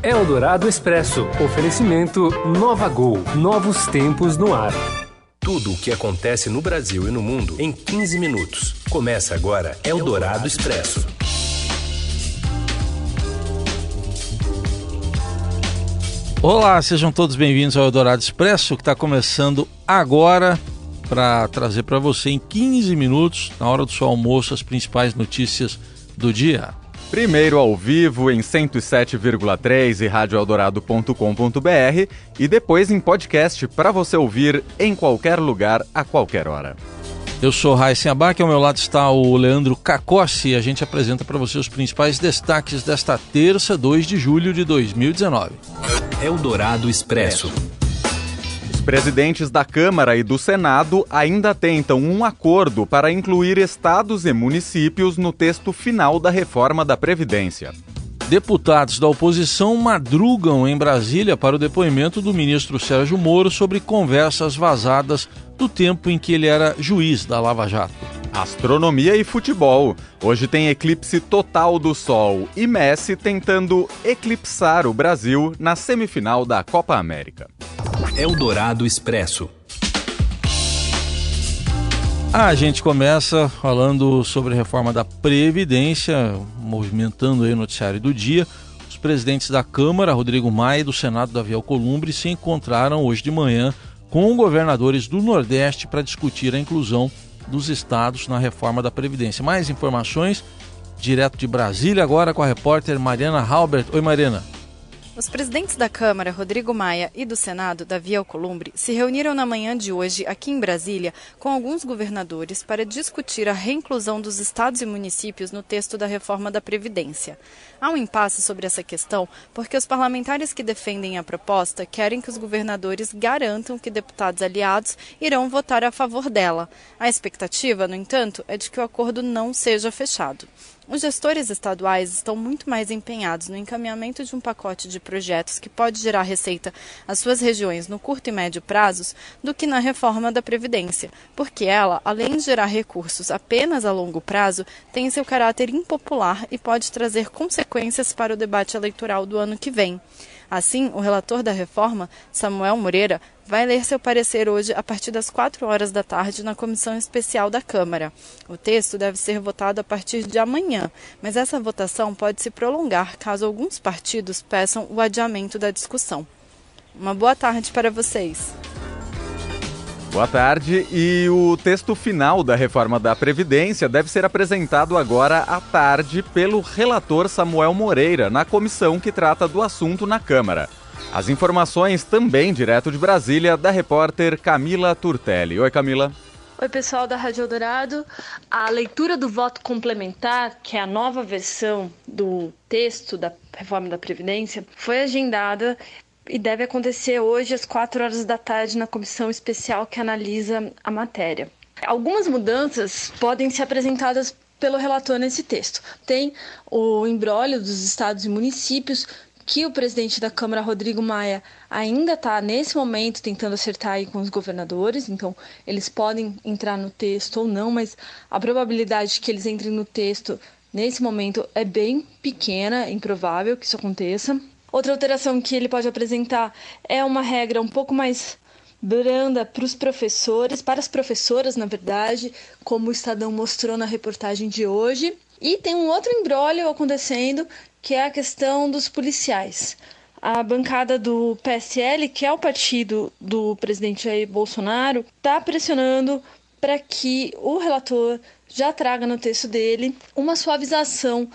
Eldorado Expresso. Oferecimento Nova Gol. Novos tempos no ar. Tudo o que acontece no Brasil e no mundo em 15 minutos. Começa agora Eldorado Expresso. Olá, sejam todos bem-vindos ao Eldorado Expresso, que está começando agora para trazer para você em 15 minutos, na hora do seu almoço, as principais notícias do dia. Primeiro ao vivo em 107,3 e radioeldorado.com.br e depois em podcast para você ouvir em qualquer lugar, a qualquer hora. Eu sou Raíssen Abac, ao meu lado está o Leandro Cacossi e a gente apresenta para você os principais destaques desta terça, 2 de julho de 2019. Eldorado Expresso. Presidentes da Câmara e do Senado ainda tentam um acordo para incluir estados e municípios no texto final da reforma da Previdência. Deputados da oposição madrugam em Brasília para o depoimento do ministro Sérgio Moro sobre conversas vazadas do tempo em que ele era juiz da Lava Jato. Astronomia e futebol. Hoje tem eclipse total do Sol e Messi tentando eclipsar o Brasil na semifinal da Copa América. Eldorado Expresso. A gente começa falando sobre a reforma da Previdência, movimentando o noticiário do dia. Os presidentes da Câmara, Rodrigo Maia, e do Senado, Davi Alcolumbre, se encontraram hoje de manhã com governadores do Nordeste para discutir a inclusão dos estados na reforma da Previdência. Mais informações direto de Brasília agora com a repórter Mariana Halbert. Oi, Mariana. Os presidentes da Câmara, Rodrigo Maia, e do Senado, Davi Alcolumbre, se reuniram na manhã de hoje aqui em Brasília com alguns governadores para discutir a reinclusão dos estados e municípios no texto da reforma da Previdência. Há um impasse sobre essa questão porque os parlamentares que defendem a proposta querem que os governadores garantam que deputados aliados irão votar a favor dela. A expectativa, no entanto, é de que o acordo não seja fechado. Os gestores estaduais estão muito mais empenhados no encaminhamento de um pacote de projetos que pode gerar receita às suas regiões no curto e médio prazos do que na reforma da Previdência, porque ela, além de gerar recursos apenas a longo prazo, tem seu caráter impopular e pode trazer consequências para o debate eleitoral do ano que vem. Assim, o relator da reforma, Samuel Moreira, vai ler seu parecer hoje a partir das 4 horas da tarde na comissão especial da Câmara. O texto deve ser votado a partir de amanhã, mas essa votação pode se prolongar caso alguns partidos peçam o adiamento da discussão. Uma boa tarde para vocês. Boa tarde. E o texto final da reforma da Previdência deve ser apresentado agora à tarde pelo relator Samuel Moreira, na comissão que trata do assunto na Câmara. As informações também direto de Brasília, da repórter Camila Turtelli. Oi, Camila. Oi, pessoal da Rádio Eldorado. A leitura do voto complementar, que é a nova versão do texto da reforma da Previdência, foi agendada e deve acontecer hoje às 4 horas da tarde na comissão especial que analisa a matéria. Algumas mudanças podem ser apresentadas pelo relator nesse texto. Tem o embrólio dos estados e municípios, que o presidente da Câmara, Rodrigo Maia, ainda está nesse momento tentando acertar aí com os governadores, então eles podem entrar no texto ou não, mas a probabilidade de que eles entrem no texto nesse momento é bem pequena, é improvável que isso aconteça. Outra alteração que ele pode apresentar é uma regra um pouco mais branda para os professores, para as professoras, na verdade, como o Estadão mostrou na reportagem de hoje. E tem um outro embrólio acontecendo, que é a questão dos policiais. A bancada do PSL, que é o partido do presidente Jair Bolsonaro, está pressionando para que o relator já traga no texto dele uma suavização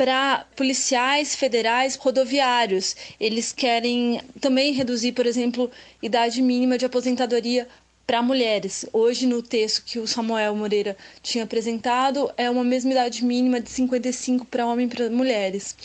para policiais federais rodoviários. Eles querem também reduzir, por exemplo, idade mínima de aposentadoria para mulheres. Hoje, no texto que o Samuel Moreira tinha apresentado, é uma mesma idade mínima de 55 para homens e para mulheres.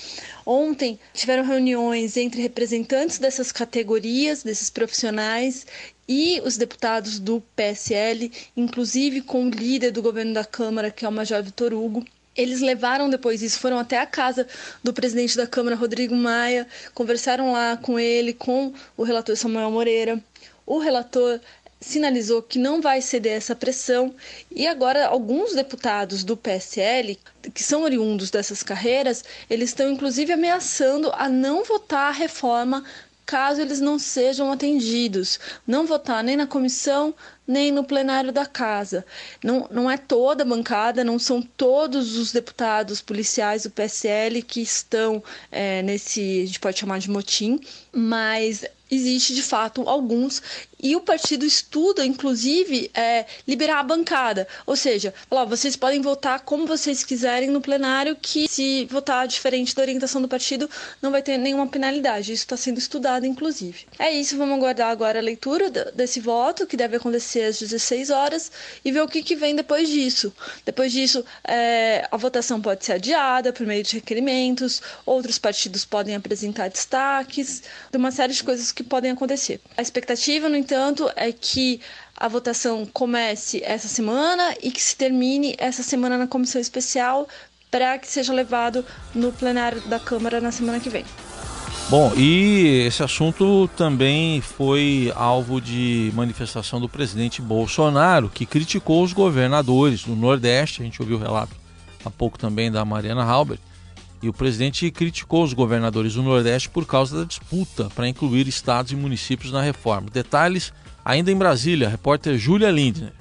Ontem tiveram reuniões entre representantes dessas categorias, desses profissionais, e os deputados do PSL, inclusive com o líder do governo da Câmara, que é o Major Vitor Hugo, eles levaram depois isso, foram até a casa do presidente da Câmara, Rodrigo Maia, conversaram lá com ele, com o relator Samuel Moreira. O relator sinalizou que não vai ceder essa pressão e agora alguns deputados do PSL que são oriundos dessas carreiras, eles estão inclusive ameaçando a não votar a reforma caso eles não sejam atendidos, não votar nem na comissão nem no plenário da casa. Não, não é toda a bancada, não são todos os deputados policiais do PSL que estão é, nesse, a gente pode chamar de motim, mas existe de fato alguns e o partido estuda, inclusive, é, liberar a bancada. Ou seja, vocês podem votar como vocês quiserem no plenário, que se votar diferente da orientação do partido, não vai ter nenhuma penalidade. Isso está sendo estudado, inclusive. É isso, vamos aguardar agora a leitura desse voto, que deve acontecer às 16 horas, e ver o que, que vem depois disso. Depois disso, é, a votação pode ser adiada por meio de requerimentos, outros partidos podem apresentar destaques, de uma série de coisas que podem acontecer. A expectativa, no entanto, é que a votação comece essa semana e que se termine essa semana na comissão especial para que seja levado no plenário da Câmara na semana que vem. Bom, e esse assunto também foi alvo de manifestação do presidente Bolsonaro, que criticou os governadores do Nordeste. A gente ouviu o relato há pouco também da Mariana Halbert e o presidente criticou os governadores do Nordeste por causa da disputa para incluir estados e municípios na reforma. Detalhes ainda em Brasília, repórter Júlia Lindner.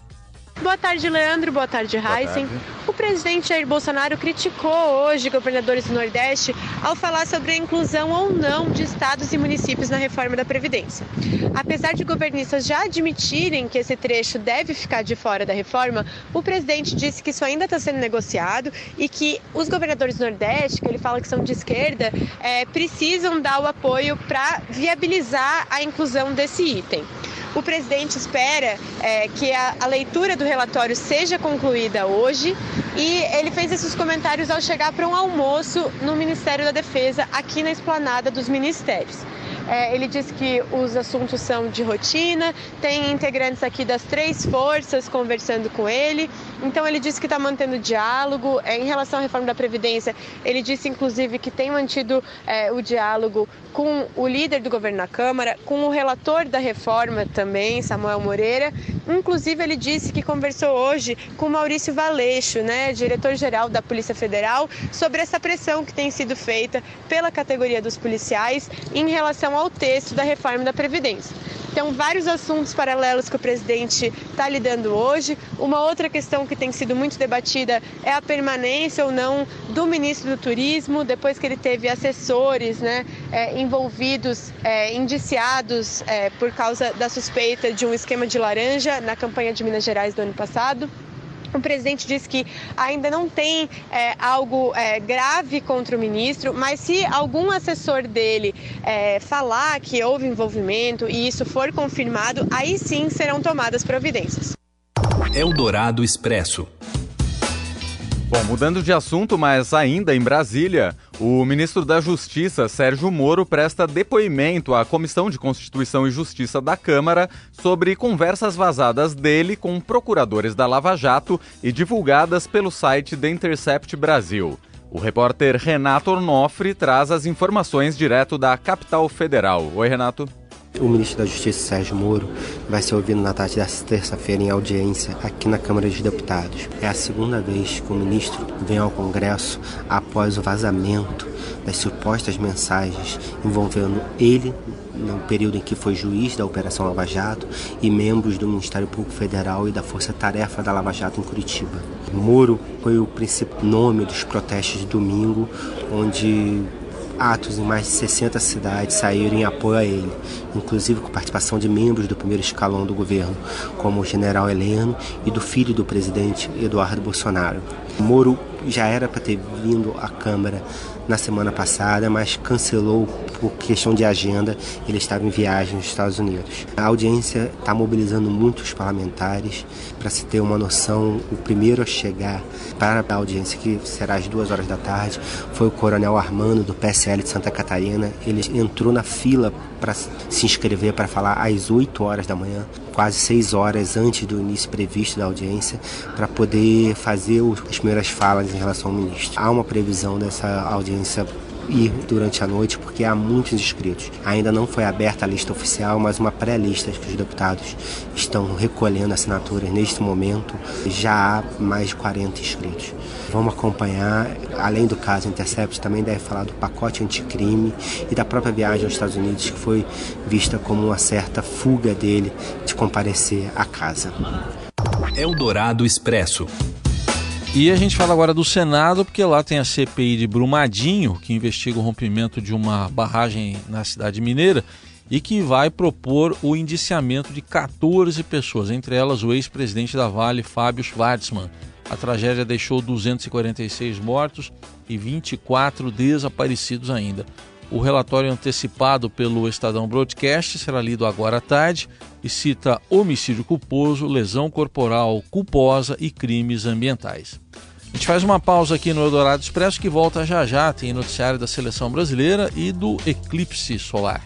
Boa tarde, Leandro. Boa tarde, Heisen. O presidente Jair Bolsonaro criticou hoje governadores do Nordeste ao falar sobre a inclusão ou não de estados e municípios na reforma da Previdência. Apesar de governistas já admitirem que esse trecho deve ficar de fora da reforma, o presidente disse que isso ainda está sendo negociado e que os governadores do Nordeste, que ele fala que são de esquerda, é, precisam dar o apoio para viabilizar a inclusão desse item. O presidente espera é, que a, a leitura do relatório seja concluída hoje e ele fez esses comentários ao chegar para um almoço no Ministério da Defesa, aqui na esplanada dos ministérios. É, ele disse que os assuntos são de rotina, tem integrantes aqui das três forças conversando com ele. Então, ele disse que está mantendo diálogo. É, em relação à reforma da Previdência, ele disse, inclusive, que tem mantido é, o diálogo com o líder do governo na Câmara, com o relator da reforma também, Samuel Moreira. Inclusive, ele disse que conversou hoje com Maurício Valeixo, né, diretor-geral da Polícia Federal, sobre essa pressão que tem sido feita pela categoria dos policiais em ao texto da reforma da Previdência. Então, vários assuntos paralelos que o presidente está lidando hoje. Uma outra questão que tem sido muito debatida é a permanência ou não do ministro do Turismo, depois que ele teve assessores né, é, envolvidos, é, indiciados é, por causa da suspeita de um esquema de laranja na campanha de Minas Gerais do ano passado. O presidente disse que ainda não tem é, algo é, grave contra o ministro, mas se algum assessor dele é, falar que houve envolvimento e isso for confirmado, aí sim serão tomadas providências. Eldorado Expresso. Bom, mudando de assunto, mas ainda em Brasília, o ministro da Justiça, Sérgio Moro, presta depoimento à Comissão de Constituição e Justiça da Câmara sobre conversas vazadas dele com procuradores da Lava Jato e divulgadas pelo site The Intercept Brasil. O repórter Renato Ornofre traz as informações direto da capital federal. Oi, Renato. O ministro da Justiça, Sérgio Moro, vai ser ouvido na tarde desta terça-feira em audiência aqui na Câmara dos Deputados. É a segunda vez que o ministro vem ao Congresso após o vazamento das supostas mensagens envolvendo ele no período em que foi juiz da Operação Lava Jato e membros do Ministério Público Federal e da Força Tarefa da Lava Jato em Curitiba. Moro foi o principal nome dos protestos de domingo, onde atos em mais de 60 cidades saíram em apoio a ele, inclusive com participação de membros do primeiro escalão do governo, como o general Heleno e do filho do presidente Eduardo Bolsonaro. Moro já era para ter vindo à Câmara na semana passada, mas cancelou por questão de agenda. Ele estava em viagem nos Estados Unidos. A audiência está mobilizando muitos parlamentares. Para se ter uma noção, o primeiro a chegar para a audiência, que será às duas horas da tarde, foi o Coronel Armando, do PSL de Santa Catarina. Ele entrou na fila para se inscrever para falar às 8 horas da manhã, quase 6 horas antes do início previsto da audiência, para poder fazer as primeiras falas em relação ao ministro. Há uma previsão dessa audiência ir durante a noite porque há muitos inscritos. Ainda não foi aberta a lista oficial, mas uma pré-lista que os deputados estão recolhendo assinaturas neste momento. Já há mais de 40 inscritos. Vamos acompanhar, além do caso Intercept, também deve falar do pacote anticrime e da própria viagem aos Estados Unidos, que foi vista como uma certa fuga dele de comparecer à casa. Eldorado Expresso. E a gente fala agora do Senado, porque lá tem a CPI de Brumadinho, que investiga o rompimento de uma barragem na cidade mineira e que vai propor o indiciamento de 14 pessoas, entre elas o ex-presidente da Vale, Fábio Schwartzman. A tragédia deixou 246 mortos e 24 desaparecidos ainda. O relatório antecipado pelo Estadão Broadcast será lido agora à tarde e cita homicídio culposo, lesão corporal culposa e crimes ambientais. A gente faz uma pausa aqui no Eldorado Expresso que volta já já. Tem noticiário da seleção brasileira e do eclipse solar.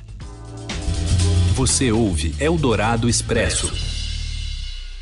Você ouve Eldorado Expresso.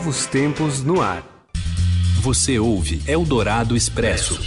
Novos tempos no ar. Você ouve Eldorado Expresso.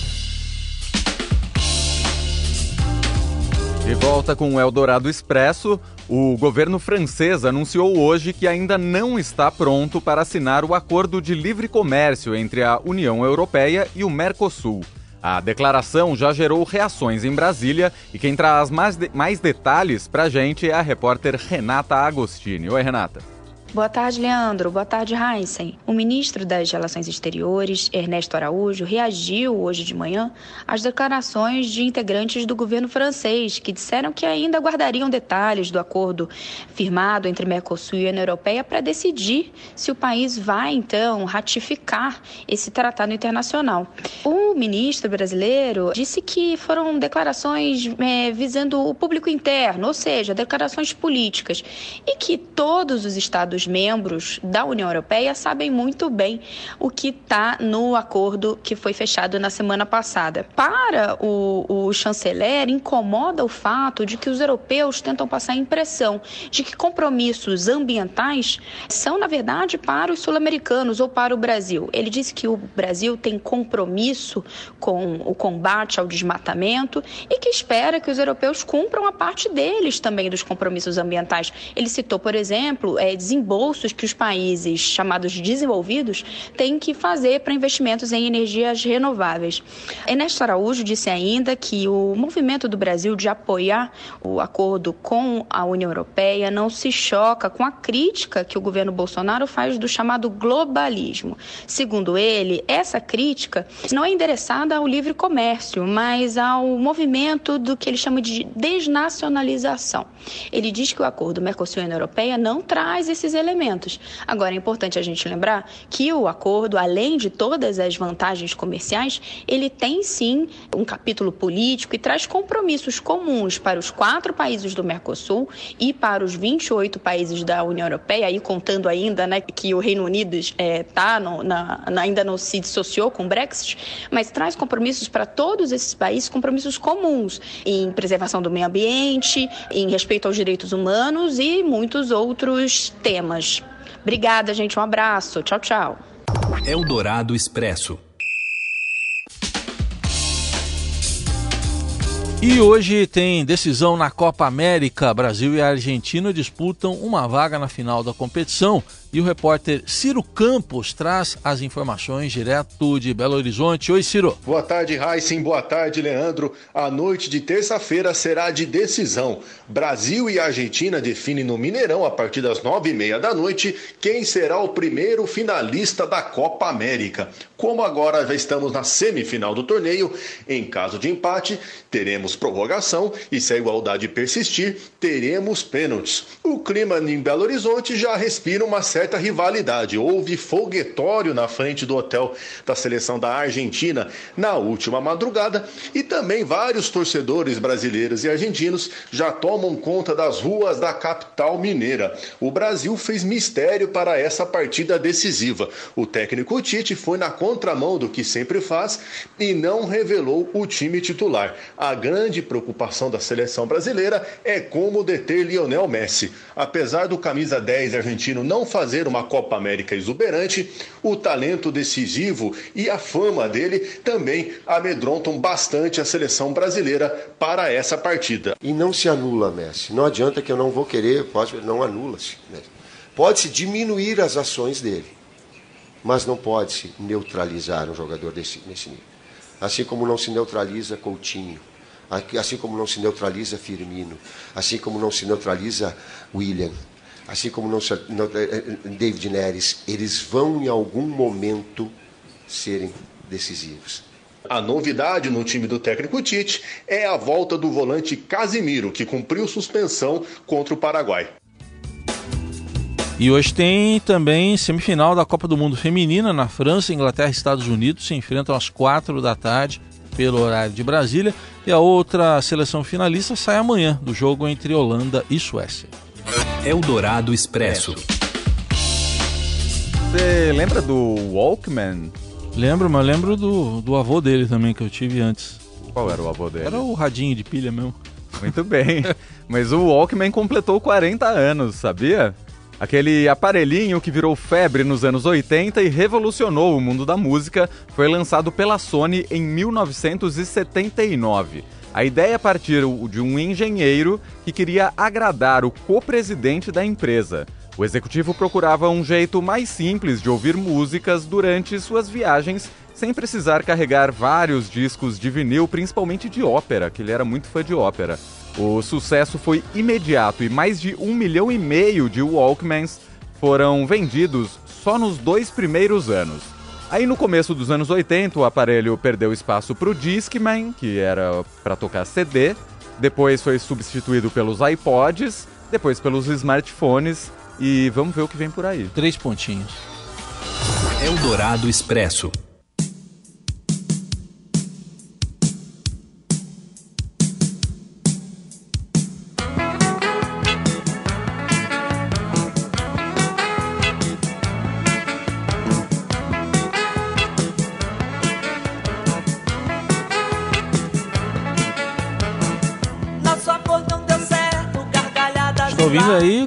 De volta com o Eldorado Expresso, o governo francês anunciou hoje que ainda não está pronto para assinar o acordo de livre comércio entre a União Europeia e o Mercosul. A declaração já gerou reações em Brasília e quem traz mais, de mais detalhes para a gente é a repórter Renata Agostini. Oi, Renata. Boa tarde, Leandro. Boa tarde, Heinzen. O ministro das Relações Exteriores, Ernesto Araújo, reagiu hoje de manhã às declarações de integrantes do governo francês, que disseram que ainda guardariam detalhes do acordo firmado entre Mercosul e a União Europeia para decidir se o país vai, então, ratificar esse tratado internacional. O ministro brasileiro disse que foram declarações é, visando o público interno, ou seja, declarações políticas, e que todos os Estados membros da União Europeia sabem muito bem o que está no acordo que foi fechado na semana passada. Para o, o chanceler, incomoda o fato de que os europeus tentam passar a impressão de que compromissos ambientais são, na verdade, para os sul-americanos ou para o Brasil. Ele disse que o Brasil tem compromisso com o combate ao desmatamento e que espera que os europeus cumpram a parte deles também dos compromissos ambientais. Ele citou, por exemplo, é, desembolso bolsos que os países chamados desenvolvidos têm que fazer para investimentos em energias renováveis. Ernesto Araújo disse ainda que o movimento do Brasil de apoiar o acordo com a União Europeia não se choca com a crítica que o governo Bolsonaro faz do chamado globalismo. Segundo ele, essa crítica não é endereçada ao livre comércio, mas ao movimento do que ele chama de desnacionalização. Ele diz que o acordo Mercosul-União Europeia não traz esses elementos. Agora, é importante a gente lembrar que o acordo, além de todas as vantagens comerciais, ele tem sim um capítulo político e traz compromissos comuns para os quatro países do Mercosul e para os 28 países da União Europeia, aí contando ainda né, que o Reino Unido é, tá no, na, ainda não se dissociou com o Brexit, mas traz compromissos para todos esses países, compromissos comuns em preservação do meio ambiente, em respeito aos direitos humanos e muitos outros temas temas. Obrigada, gente. Um abraço. Tchau, tchau. Eldorado Expresso. E hoje tem decisão na Copa América. Brasil e Argentina disputam uma vaga na final da competição. E o repórter Ciro Campos traz as informações direto de Belo Horizonte. Oi, Ciro. Boa tarde, Raíssen. Boa tarde, Leandro. A noite de terça-feira será de decisão. Brasil e Argentina definem no Mineirão, a partir das nove e meia da noite, quem será o primeiro finalista da Copa América. Como agora já estamos na semifinal do torneio, em caso de empate, teremos prorrogação e se a igualdade persistir, teremos pênaltis. O clima em Belo Horizonte já respira uma série certa rivalidade. Houve foguetório na frente do hotel da seleção da Argentina na última madrugada e também vários torcedores brasileiros e argentinos já tomam conta das ruas da capital mineira. O Brasil fez mistério para essa partida decisiva. O técnico Tite foi na contramão do que sempre faz e não revelou o time titular. A grande preocupação da seleção brasileira é como deter Lionel Messi. Apesar do camisa 10 argentino não fazer uma Copa América exuberante, o talento decisivo e a fama dele também amedrontam bastante a seleção brasileira para essa partida. E não se anula Messi. Não adianta que eu não vou querer, pode, não anula-se. Pode-se diminuir as ações dele, mas não pode-se neutralizar um jogador desse, nesse nível. Assim como não se neutraliza Coutinho, assim como não se neutraliza Firmino, assim como não se neutraliza William, assim como não se, não, eh, eh, David Neres, eles vão em algum momento serem decisivos. A novidade no time do técnico Tite é a volta do volante Casimiro, que cumpriu suspensão contra o Paraguai. E hoje tem também semifinal da Copa do Mundo Feminina na França, Inglaterra e Estados Unidos se enfrentam às quatro da tarde pelo horário de Brasília e a outra seleção finalista sai amanhã do jogo entre Holanda e Suécia. Eldorado Expresso. Você lembra do Walkman? Lembro, mas lembro do, do avô dele também, que eu tive antes. Qual era o avô dele? Era o radinho de pilha mesmo. Muito bem. mas o Walkman completou 40 anos, sabia? Aquele aparelhinho que virou febre nos anos 80 e revolucionou o mundo da música foi lançado pela Sony em 1979. A ideia partiu de um engenheiro que queria agradar o co-presidente da empresa. O executivo procurava um jeito mais simples de ouvir músicas durante suas viagens, sem precisar carregar vários discos de vinil, principalmente de ópera, que ele era muito fã de ópera. O sucesso foi imediato e mais de um milhão e meio de Walkmans foram vendidos só nos dois primeiros anos. Aí no começo dos anos 80, o aparelho perdeu espaço para o Discman, que era para tocar CD, depois foi substituído pelos iPods, depois pelos smartphones e vamos ver o que vem por aí. Três pontinhos. Eldorado Expresso.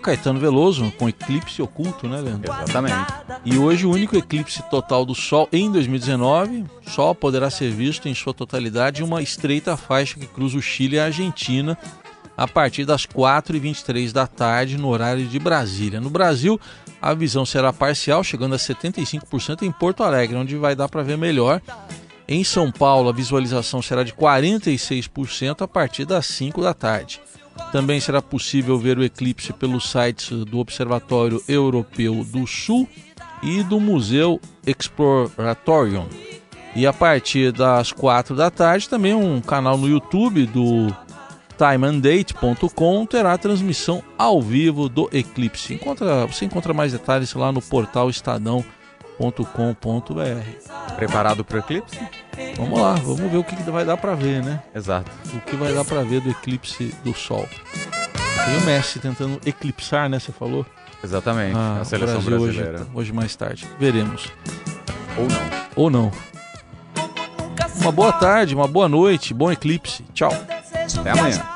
Caetano Veloso com Eclipse Oculto, né, Leandro? Exatamente. E hoje o único eclipse total do Sol em 2019 só poderá ser visto em sua totalidade em uma estreita faixa que cruza o Chile e a Argentina a partir das 4h23 da tarde no horário de Brasília. No Brasil, a visão será parcial, chegando a 75% em Porto Alegre, onde vai dar para ver melhor. Em São Paulo, a visualização será de 46% a partir das 5 da tarde. Também será possível ver o eclipse pelos sites do Observatório Europeu do Sul e do Museu Exploratorium. E a partir das 4 da tarde, também um canal no YouTube do timeandate.com terá transmissão ao vivo do eclipse. Encontra, você encontra mais detalhes lá no portal estadão.com.br. Preparado para o eclipse? Vamos lá, vamos ver o que vai dar para ver, né? Exato. O que vai dar para ver do eclipse do Sol. Tem o Messi tentando eclipsar, né? Você falou? Exatamente. Ah, a seleção brasileira. Hoje, hoje mais tarde. Veremos. Ou não. Ou não. Uma boa tarde, uma boa noite, bom eclipse. Tchau. Até amanhã.